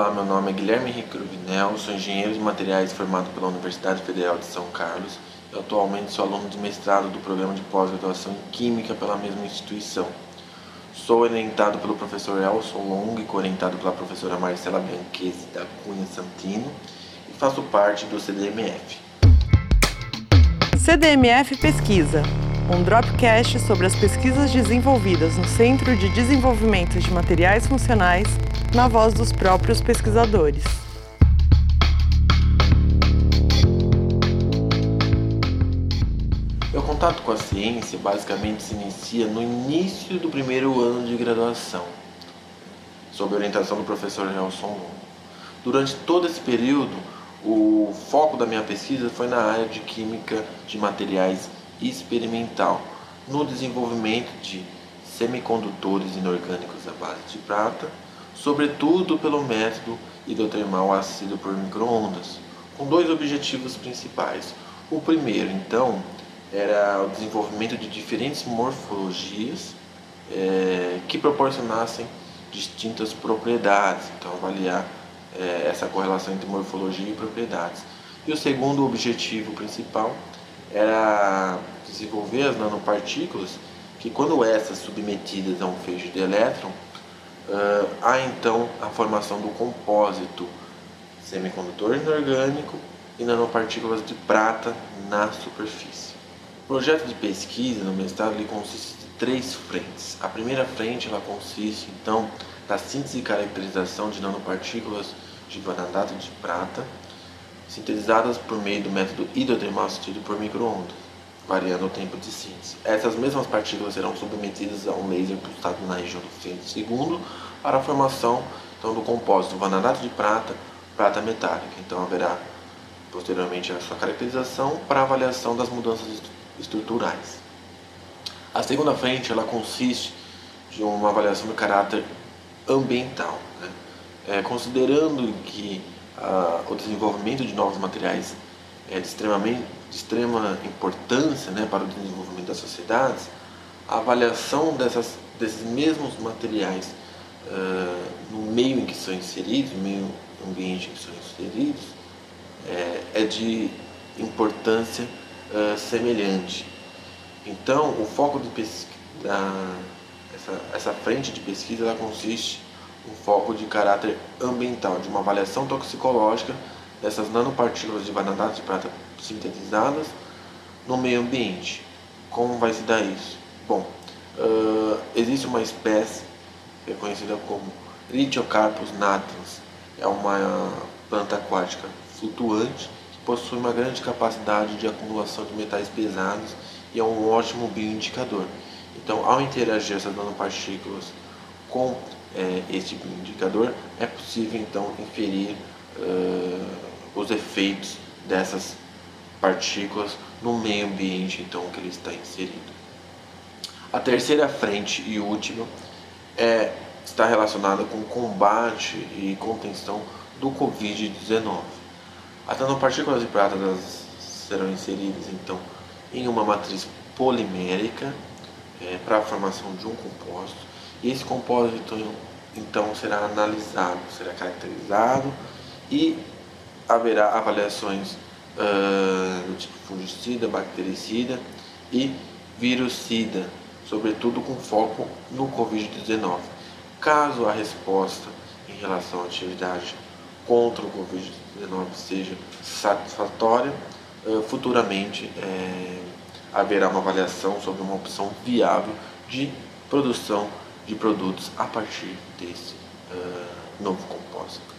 Olá, meu nome é Guilherme Henrique Cruvinel, sou engenheiro de materiais formado pela Universidade Federal de São Carlos e atualmente sou aluno de mestrado do programa de pós-graduação em Química pela mesma instituição. Sou orientado pelo professor Elson Long e orientado pela professora Marcela Bianchese da Cunha Santino e faço parte do CDMF. CDMF Pesquisa, um dropcast sobre as pesquisas desenvolvidas no Centro de Desenvolvimento de Materiais Funcionais na voz dos próprios pesquisadores. Meu contato com a ciência basicamente se inicia no início do primeiro ano de graduação, sob orientação do professor Nelson Long. Durante todo esse período, o foco da minha pesquisa foi na área de química de materiais experimental, no desenvolvimento de semicondutores inorgânicos à base de prata sobretudo pelo método hidrotermal ácido por microondas, com dois objetivos principais. O primeiro, então, era o desenvolvimento de diferentes morfologias é, que proporcionassem distintas propriedades, então avaliar é, essa correlação entre morfologia e propriedades. E o segundo objetivo principal era desenvolver as nanopartículas que, quando essas submetidas a um feixe de elétron, Uh, há então a formação do compósito semicondutor inorgânico e nanopartículas de prata na superfície. O projeto de pesquisa no mestrado ele consiste de três frentes. A primeira frente ela consiste então da síntese e caracterização de nanopartículas de vanadato de prata sintetizadas por meio do método hidrotermal assistido por microondas variando o tempo de síntese. Essas mesmas partículas serão submetidas a um laser pulsado na região do fêmur segundo para a formação então, do compósito vanadato de prata, prata metálica. Então haverá posteriormente a sua caracterização para avaliação das mudanças estruturais. A segunda frente ela consiste de uma avaliação do caráter ambiental, né? é, considerando que o desenvolvimento de novos materiais é de, extremamente, de extrema importância né, para o desenvolvimento das sociedades, a avaliação dessas, desses mesmos materiais no meio em que são inseridos, no meio ambiente em que são inseridos, é, é de importância semelhante. Então, o foco de pesquisa, essa, essa frente de pesquisa, ela consiste um foco de caráter ambiental, de uma avaliação toxicológica dessas nanopartículas de vanadato de prata sintetizadas no meio ambiente. Como vai se dar isso? Bom, uh, existe uma espécie que é conhecida como Lithocarpus natans. É uma planta aquática flutuante que possui uma grande capacidade de acumulação de metais pesados e é um ótimo bioindicador. Então, ao interagir essas nanopartículas com é, este bioindicador, é possível então inferir uh, os efeitos dessas partículas no meio ambiente então que ele está inserido. A terceira frente e última é, está relacionada com o combate e contenção do Covid-19. As nanopartículas de prata serão inseridas então em uma matriz polimérica é, para a formação de um compósito e esse compósito então, será analisado, será caracterizado e haverá avaliações uh, do tipo fungicida, bactericida e virucida, sobretudo com foco no Covid-19. Caso a resposta em relação à atividade contra o Covid-19 seja satisfatória, uh, futuramente é, haverá uma avaliação sobre uma opção viável de produção de produtos a partir desse uh, novo compósito.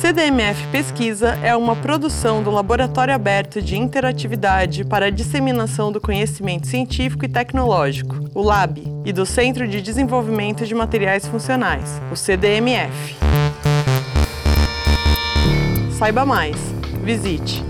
CDMF Pesquisa é uma produção do Laboratório Aberto de Interatividade para a Disseminação do Conhecimento Científico e Tecnológico, o LAB, e do Centro de Desenvolvimento de Materiais Funcionais, o CDMF. Saiba mais. Visite